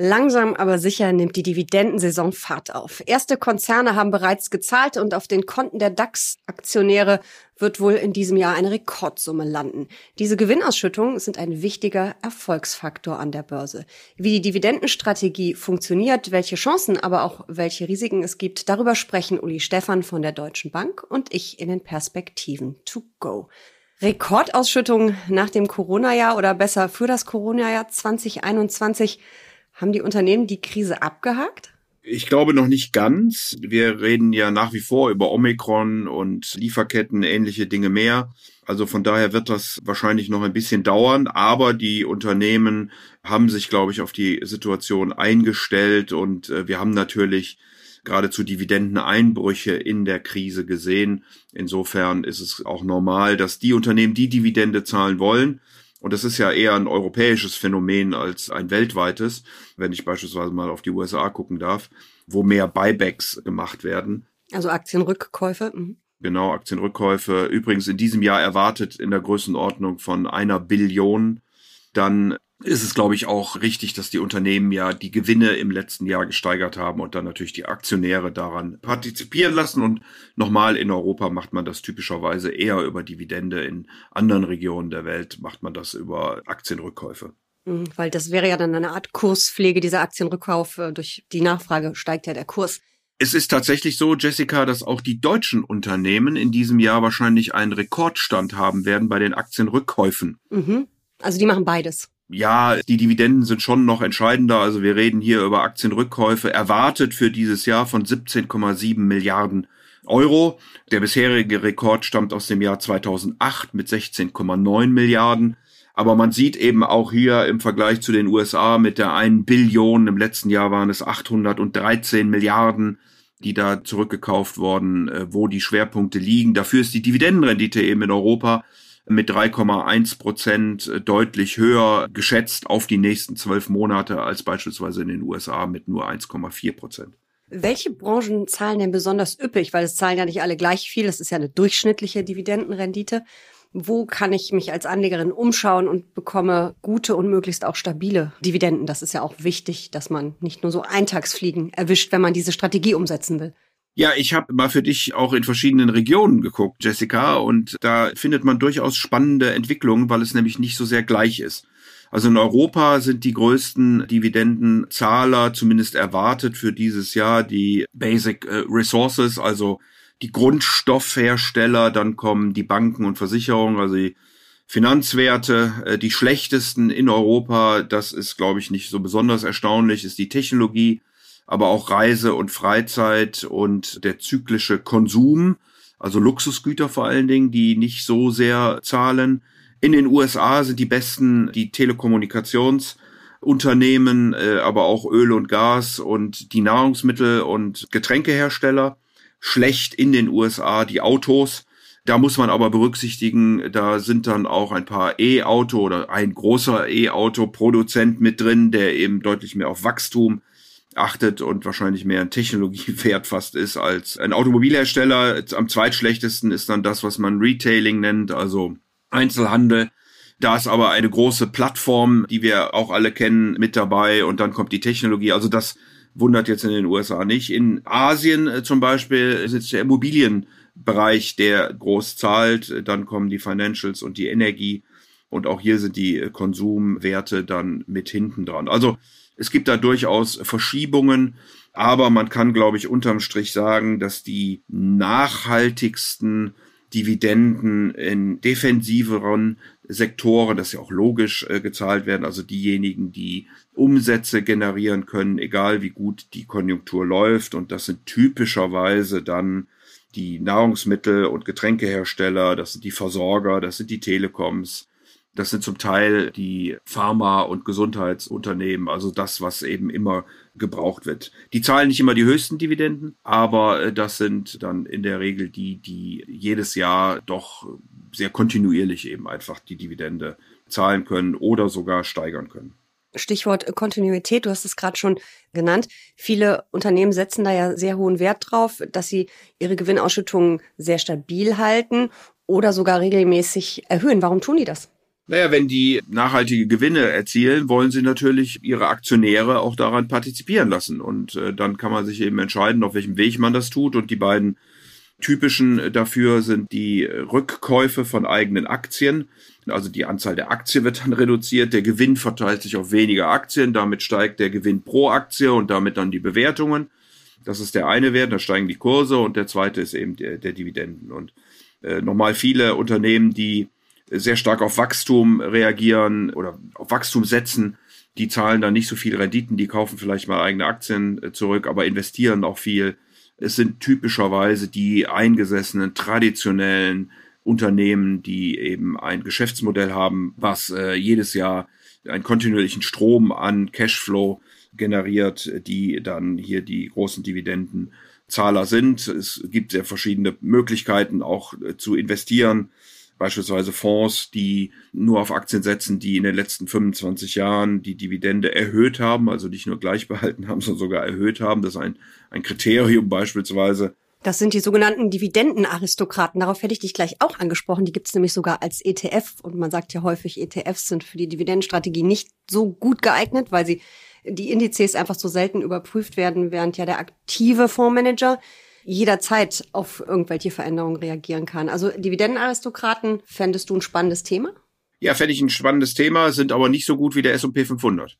Langsam aber sicher nimmt die Dividendensaison Fahrt auf. Erste Konzerne haben bereits gezahlt und auf den Konten der DAX-Aktionäre wird wohl in diesem Jahr eine Rekordsumme landen. Diese Gewinnausschüttungen sind ein wichtiger Erfolgsfaktor an der Börse. Wie die Dividendenstrategie funktioniert, welche Chancen, aber auch welche Risiken es gibt, darüber sprechen Uli Stephan von der Deutschen Bank und ich in den Perspektiven to go. Rekordausschüttungen nach dem Corona-Jahr oder besser für das Corona-Jahr 2021. Haben die Unternehmen die Krise abgehakt? Ich glaube noch nicht ganz. Wir reden ja nach wie vor über Omikron und Lieferketten, ähnliche Dinge mehr. Also von daher wird das wahrscheinlich noch ein bisschen dauern, aber die Unternehmen haben sich, glaube ich, auf die Situation eingestellt und äh, wir haben natürlich geradezu Dividendeneinbrüche in der Krise gesehen. Insofern ist es auch normal, dass die Unternehmen, die Dividende zahlen wollen, und das ist ja eher ein europäisches Phänomen als ein weltweites, wenn ich beispielsweise mal auf die USA gucken darf, wo mehr Buybacks gemacht werden. Also Aktienrückkäufe. Mhm. Genau, Aktienrückkäufe. Übrigens in diesem Jahr erwartet in der Größenordnung von einer Billion. Dann ist es, glaube ich, auch richtig, dass die Unternehmen ja die Gewinne im letzten Jahr gesteigert haben und dann natürlich die Aktionäre daran partizipieren lassen. Und nochmal, in Europa macht man das typischerweise eher über Dividende. In anderen Regionen der Welt macht man das über Aktienrückkäufe. Mhm, weil das wäre ja dann eine Art Kurspflege dieser Aktienrückkauf. Äh, durch die Nachfrage steigt ja der Kurs. Es ist tatsächlich so, Jessica, dass auch die deutschen Unternehmen in diesem Jahr wahrscheinlich einen Rekordstand haben werden bei den Aktienrückkäufen. Mhm. Also die machen beides ja, die Dividenden sind schon noch entscheidender. Also wir reden hier über Aktienrückkäufe erwartet für dieses Jahr von 17,7 Milliarden Euro. Der bisherige Rekord stammt aus dem Jahr 2008 mit 16,9 Milliarden. Aber man sieht eben auch hier im Vergleich zu den USA mit der 1 Billion, im letzten Jahr waren es 813 Milliarden, die da zurückgekauft wurden, äh, wo die Schwerpunkte liegen. Dafür ist die Dividendenrendite eben in Europa mit 3,1 Prozent deutlich höher geschätzt auf die nächsten zwölf Monate als beispielsweise in den USA mit nur 1,4 Prozent. Welche Branchen zahlen denn besonders üppig? Weil es zahlen ja nicht alle gleich viel. Das ist ja eine durchschnittliche Dividendenrendite. Wo kann ich mich als Anlegerin umschauen und bekomme gute und möglichst auch stabile Dividenden? Das ist ja auch wichtig, dass man nicht nur so Eintagsfliegen erwischt, wenn man diese Strategie umsetzen will. Ja, ich habe mal für dich auch in verschiedenen Regionen geguckt, Jessica, und da findet man durchaus spannende Entwicklungen, weil es nämlich nicht so sehr gleich ist. Also in Europa sind die größten Dividendenzahler zumindest erwartet für dieses Jahr die Basic äh, Resources, also die Grundstoffhersteller, dann kommen die Banken und Versicherungen, also die Finanzwerte, äh, die schlechtesten in Europa, das ist, glaube ich, nicht so besonders erstaunlich, ist die Technologie aber auch Reise und Freizeit und der zyklische Konsum, also Luxusgüter vor allen Dingen, die nicht so sehr zahlen. In den USA sind die besten die Telekommunikationsunternehmen, äh, aber auch Öl und Gas und die Nahrungsmittel und Getränkehersteller. Schlecht in den USA die Autos. Da muss man aber berücksichtigen, da sind dann auch ein paar E-Auto oder ein großer E-Auto-Produzent mit drin, der eben deutlich mehr auf Wachstum achtet und wahrscheinlich mehr ein Technologiewert fast ist als ein Automobilhersteller. Am zweitschlechtesten ist dann das, was man Retailing nennt, also Einzelhandel. Da ist aber eine große Plattform, die wir auch alle kennen, mit dabei und dann kommt die Technologie. Also das wundert jetzt in den USA nicht. In Asien äh, zum Beispiel ist jetzt der Immobilienbereich, der groß zahlt. Dann kommen die Financials und die Energie. Und auch hier sind die Konsumwerte dann mit hinten dran. Also es gibt da durchaus Verschiebungen, aber man kann, glaube ich, unterm Strich sagen, dass die nachhaltigsten Dividenden in defensiveren Sektoren, das ist ja auch logisch äh, gezahlt werden, also diejenigen, die Umsätze generieren können, egal wie gut die Konjunktur läuft. Und das sind typischerweise dann die Nahrungsmittel- und Getränkehersteller, das sind die Versorger, das sind die Telekoms, das sind zum Teil die Pharma- und Gesundheitsunternehmen, also das, was eben immer gebraucht wird. Die zahlen nicht immer die höchsten Dividenden, aber äh, das sind dann in der Regel die, die jedes Jahr doch sehr kontinuierlich eben einfach die Dividende zahlen können oder sogar steigern können. Stichwort Kontinuität, du hast es gerade schon genannt. Viele Unternehmen setzen da ja sehr hohen Wert drauf, dass sie ihre Gewinnausschüttungen sehr stabil halten oder sogar regelmäßig erhöhen. Warum tun die das? Naja, wenn die nachhaltige Gewinne erzielen, wollen sie natürlich ihre Aktionäre auch daran partizipieren lassen. Und äh, dann kann man sich eben entscheiden, auf welchem Weg man das tut. Und die beiden typischen dafür sind die Rückkäufe von eigenen Aktien. Also die Anzahl der Aktien wird dann reduziert, der Gewinn verteilt sich auf weniger Aktien, damit steigt der Gewinn pro Aktie und damit dann die Bewertungen. Das ist der eine Wert, da steigen die Kurse und der zweite ist eben der, der Dividenden. Und äh, nochmal viele Unternehmen, die sehr stark auf Wachstum reagieren oder auf Wachstum setzen, die zahlen dann nicht so viel Renditen, die kaufen vielleicht mal eigene Aktien äh, zurück, aber investieren auch viel. Es sind typischerweise die eingesessenen, traditionellen Unternehmen, die eben ein Geschäftsmodell haben, was äh, jedes Jahr einen kontinuierlichen Strom an Cashflow generiert, die dann hier die großen Dividendenzahler sind. Es gibt sehr verschiedene Möglichkeiten auch äh, zu investieren beispielsweise Fonds, die nur auf Aktien setzen, die in den letzten 25 Jahren die Dividende erhöht haben, also nicht nur gleich behalten haben, sondern sogar erhöht haben. Das ist ein, ein Kriterium beispielsweise. Das sind die sogenannten Dividendenaristokraten. Darauf hätte ich dich gleich auch angesprochen. Die gibt es nämlich sogar als ETF. Und man sagt ja häufig, ETFs sind für die Dividendenstrategie nicht so gut geeignet, weil sie die Indizes einfach so selten überprüft werden, während ja der aktive Fondsmanager jederzeit auf irgendwelche Veränderungen reagieren kann. Also Dividendenaristokraten, fändest du ein spannendes Thema? Ja, fände ich ein spannendes Thema, sind aber nicht so gut wie der S&P 500.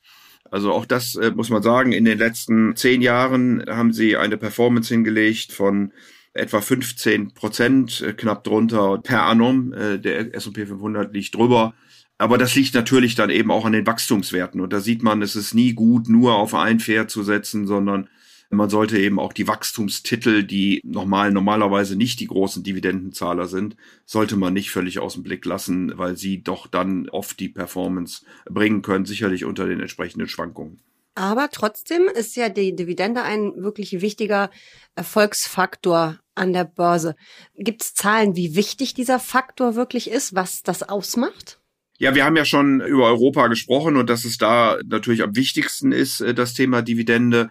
Also auch das äh, muss man sagen, in den letzten zehn Jahren haben sie eine Performance hingelegt von etwa 15 Prozent, äh, knapp drunter per annum. Äh, der S&P 500 liegt drüber. Aber das liegt natürlich dann eben auch an den Wachstumswerten. Und da sieht man, es ist nie gut, nur auf ein Pferd zu setzen, sondern man sollte eben auch die Wachstumstitel, die normal, normalerweise nicht die großen Dividendenzahler sind, sollte man nicht völlig aus dem Blick lassen, weil sie doch dann oft die Performance bringen können, sicherlich unter den entsprechenden Schwankungen. Aber trotzdem ist ja die Dividende ein wirklich wichtiger Erfolgsfaktor an der Börse. Gibt es Zahlen, wie wichtig dieser Faktor wirklich ist, was das ausmacht? Ja, wir haben ja schon über Europa gesprochen und dass es da natürlich am wichtigsten ist, äh, das Thema Dividende.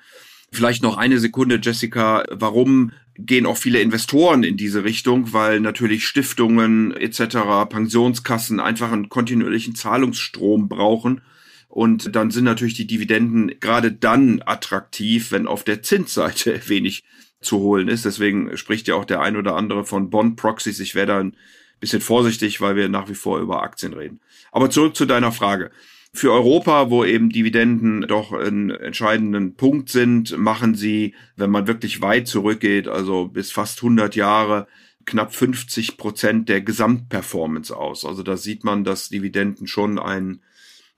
Vielleicht noch eine Sekunde, Jessica. Warum gehen auch viele Investoren in diese Richtung? Weil natürlich Stiftungen etc., Pensionskassen einfach einen kontinuierlichen Zahlungsstrom brauchen. Und dann sind natürlich die Dividenden gerade dann attraktiv, wenn auf der Zinsseite wenig zu holen ist. Deswegen spricht ja auch der ein oder andere von Bond-Proxies. Ich wäre da ein bisschen vorsichtig, weil wir nach wie vor über Aktien reden. Aber zurück zu deiner Frage. Für Europa, wo eben Dividenden doch einen entscheidenden Punkt sind, machen sie, wenn man wirklich weit zurückgeht, also bis fast 100 Jahre, knapp 50 Prozent der Gesamtperformance aus. Also da sieht man, dass Dividenden schon einen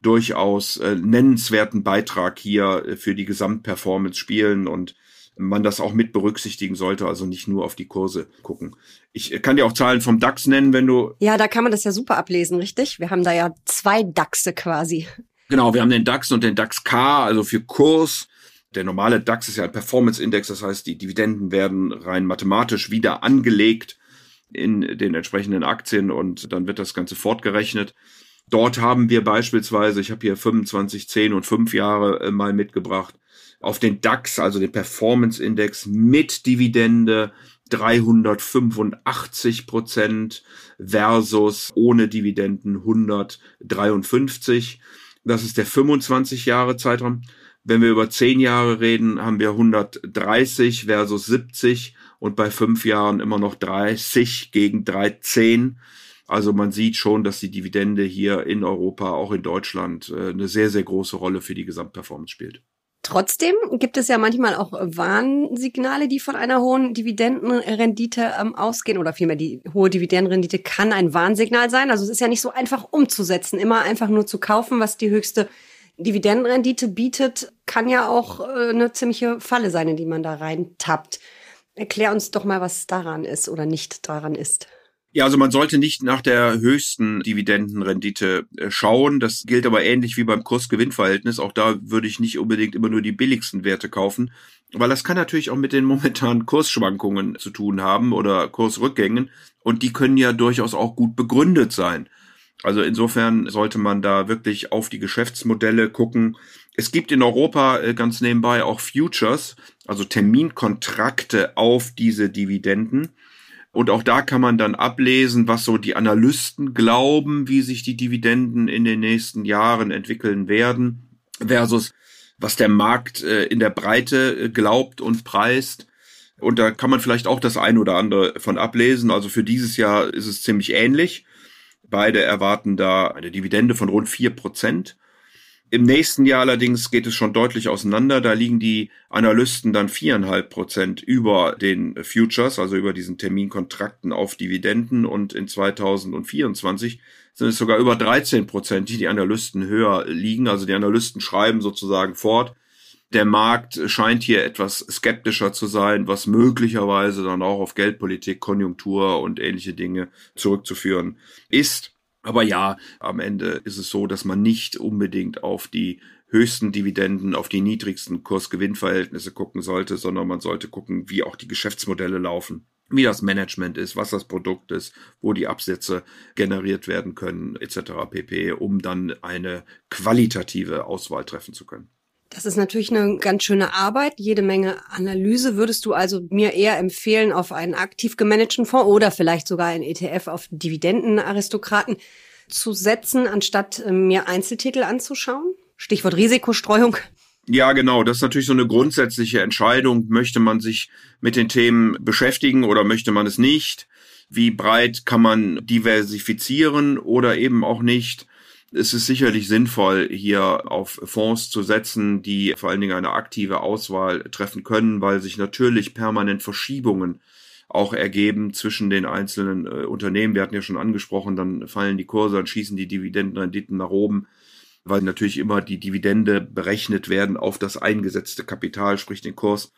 durchaus äh, nennenswerten Beitrag hier äh, für die Gesamtperformance spielen und man das auch mit berücksichtigen sollte, also nicht nur auf die Kurse gucken. Ich kann dir auch Zahlen vom DAX nennen, wenn du. Ja, da kann man das ja super ablesen, richtig? Wir haben da ja zwei DAXe quasi. Genau, wir haben den DAX und den DAX K, also für Kurs. Der normale DAX ist ja ein Performance-Index, das heißt, die Dividenden werden rein mathematisch wieder angelegt in den entsprechenden Aktien und dann wird das Ganze fortgerechnet. Dort haben wir beispielsweise, ich habe hier 25, 10 und 5 Jahre äh, mal mitgebracht, auf den DAX, also den Performance Index mit Dividende 385 Prozent versus ohne Dividenden 153. Das ist der 25 Jahre Zeitraum. Wenn wir über 10 Jahre reden, haben wir 130 versus 70 und bei 5 Jahren immer noch 30 gegen 13. Also man sieht schon, dass die Dividende hier in Europa, auch in Deutschland, äh, eine sehr, sehr große Rolle für die Gesamtperformance spielt. Trotzdem gibt es ja manchmal auch Warnsignale, die von einer hohen Dividendenrendite ähm, ausgehen oder vielmehr die hohe Dividendenrendite kann ein Warnsignal sein. Also es ist ja nicht so einfach umzusetzen, immer einfach nur zu kaufen, was die höchste Dividendenrendite bietet, kann ja auch äh, eine ziemliche Falle sein, in die man da reintappt. Erklär uns doch mal, was daran ist oder nicht daran ist. Ja, also man sollte nicht nach der höchsten Dividendenrendite äh, schauen. Das gilt aber ähnlich wie beim Kurs-Gewinn-Verhältnis. Auch da würde ich nicht unbedingt immer nur die billigsten Werte kaufen, weil das kann natürlich auch mit den momentanen Kursschwankungen zu tun haben oder Kursrückgängen und die können ja durchaus auch gut begründet sein. Also insofern sollte man da wirklich auf die Geschäftsmodelle gucken. Es gibt in Europa äh, ganz nebenbei auch Futures, also Terminkontrakte auf diese Dividenden. Und auch da kann man dann ablesen, was so die Analysten glauben, wie sich die Dividenden in den nächsten Jahren entwickeln werden, versus was der Markt äh, in der Breite äh, glaubt und preist. Und da kann man vielleicht auch das ein oder andere von ablesen. Also für dieses Jahr ist es ziemlich ähnlich. Beide erwarten da eine Dividende von rund vier Prozent. Im nächsten Jahr allerdings geht es schon deutlich auseinander. Da liegen die Analysten dann viereinhalb Prozent über den Futures, also über diesen Terminkontrakten auf Dividenden. Und in 2024 sind es sogar über 13 Prozent, die die Analysten höher liegen. Also die Analysten schreiben sozusagen fort. Der Markt scheint hier etwas skeptischer zu sein, was möglicherweise dann auch auf Geldpolitik, Konjunktur und ähnliche Dinge zurückzuführen ist. Aber ja, am Ende ist es so, dass man nicht unbedingt auf die höchsten Dividenden, auf die niedrigsten Kursgewinnverhältnisse gucken sollte, sondern man sollte gucken, wie auch die Geschäftsmodelle laufen, wie das Management ist, was das Produkt ist, wo die Absätze generiert werden können, etc. pp, um dann eine qualitative Auswahl treffen zu können. Das ist natürlich eine ganz schöne Arbeit, jede Menge Analyse. Würdest du also mir eher empfehlen, auf einen aktiv gemanagten Fonds oder vielleicht sogar einen ETF auf Dividendenaristokraten zu setzen, anstatt äh, mir Einzeltitel anzuschauen? Stichwort Risikostreuung. Ja, genau. Das ist natürlich so eine grundsätzliche Entscheidung. Möchte man sich mit den Themen beschäftigen oder möchte man es nicht? Wie breit kann man diversifizieren oder eben auch nicht? Es ist sicherlich sinnvoll, hier auf Fonds zu setzen, die vor allen Dingen eine aktive Auswahl treffen können, weil sich natürlich permanent Verschiebungen auch ergeben zwischen den einzelnen äh, Unternehmen. Wir hatten ja schon angesprochen, dann fallen die Kurse, dann schießen die Dividendenrenditen nach oben, weil natürlich immer die Dividende berechnet werden auf das eingesetzte Kapital, sprich den Kurs.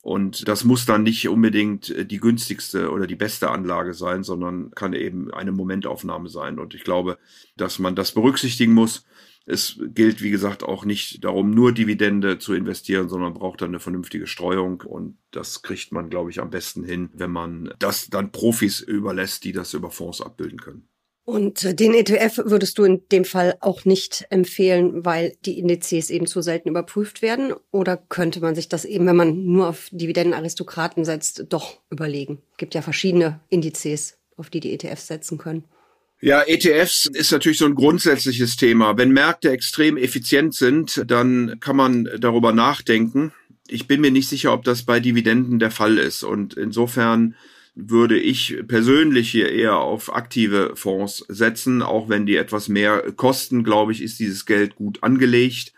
Und das muss dann nicht unbedingt äh, die günstigste oder die beste Anlage sein, sondern kann eben eine Momentaufnahme sein. Und ich glaube, dass man das berücksichtigen muss. Es gilt, wie gesagt, auch nicht darum, nur Dividende zu investieren, sondern braucht dann eine vernünftige Streuung. Und das kriegt man, glaube ich, am besten hin, wenn man das dann Profis überlässt, die das über Fonds abbilden können. Und äh, den ETF würdest du in dem Fall auch nicht empfehlen, weil die Indizes eben zu selten überprüft werden? Oder könnte man sich das eben, wenn man nur auf Dividendenaristokraten setzt, doch überlegen? Es gibt ja verschiedene Indizes, auf die die ETFs setzen können. Ja, ETFs ist natürlich so ein grundsätzliches Thema. Wenn Märkte extrem effizient sind, dann kann man darüber nachdenken. Ich bin mir nicht sicher, ob das bei Dividenden der Fall ist. Und insofern würde ich persönlich hier eher auf aktive Fonds setzen, auch wenn die etwas mehr kosten, glaube ich, ist dieses Geld gut angelegt.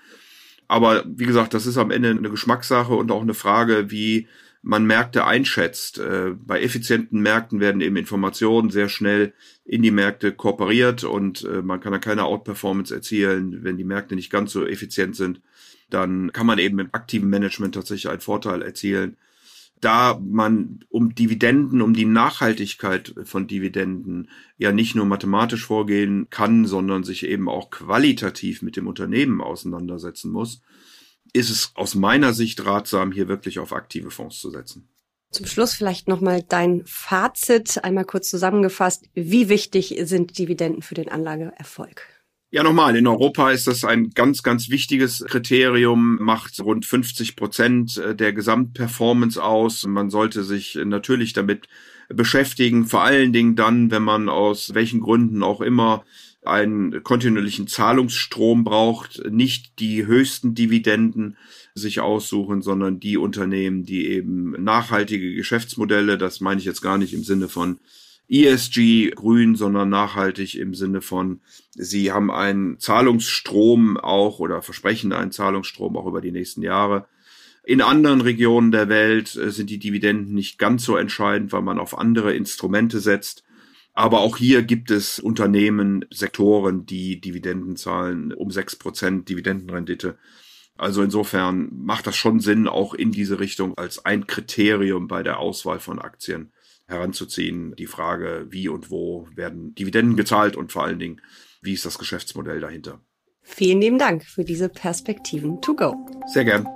Aber wie gesagt, das ist am Ende eine Geschmackssache und auch eine Frage, wie man Märkte einschätzt. Äh, bei effizienten Märkten werden eben Informationen sehr schnell in die Märkte kooperiert und äh, man kann da keine Outperformance erzielen, wenn die Märkte nicht ganz so effizient sind. Dann kann man eben im aktiven Management tatsächlich einen Vorteil erzielen da man um Dividenden, um die Nachhaltigkeit von Dividenden ja nicht nur mathematisch vorgehen kann, sondern sich eben auch qualitativ mit dem Unternehmen auseinandersetzen muss, ist es aus meiner Sicht ratsam, hier wirklich auf aktive Fonds zu setzen. Zum Schluss vielleicht nochmal dein Fazit, einmal kurz zusammengefasst. Wie wichtig sind Dividenden für den Anlageerfolg? Ja, nochmal, in Europa ist das ein ganz, ganz wichtiges Kriterium, macht rund 50 Prozent äh, der Gesamtperformance aus. Man sollte sich natürlich damit beschäftigen, vor allen Dingen dann, wenn man aus welchen Gründen auch immer einen kontinuierlichen Zahlungsstrom braucht, nicht die höchsten Dividenden sich aussuchen, sondern die Unternehmen, die eben nachhaltige Geschäftsmodelle, das meine ich jetzt gar nicht im Sinne von ESG grün, sondern nachhaltig im Sinne von, sie haben einen Zahlungsstrom auch oder versprechen einen Zahlungsstrom auch über die nächsten Jahre. In anderen Regionen der Welt äh, sind die Dividenden nicht ganz so entscheidend, weil man auf andere Instrumente setzt. Aber auch hier gibt es Unternehmen, Sektoren, die Dividenden zahlen um sechs Prozent Dividendenrendite. Also insofern macht das schon Sinn, auch in diese Richtung als ein Kriterium bei der Auswahl von Aktien heranzuziehen. Die Frage, wie und wo werden Dividenden gezahlt und vor allen Dingen, wie ist das Geschäftsmodell dahinter. Vielen lieben Dank für diese Perspektiven to go. Sehr gern.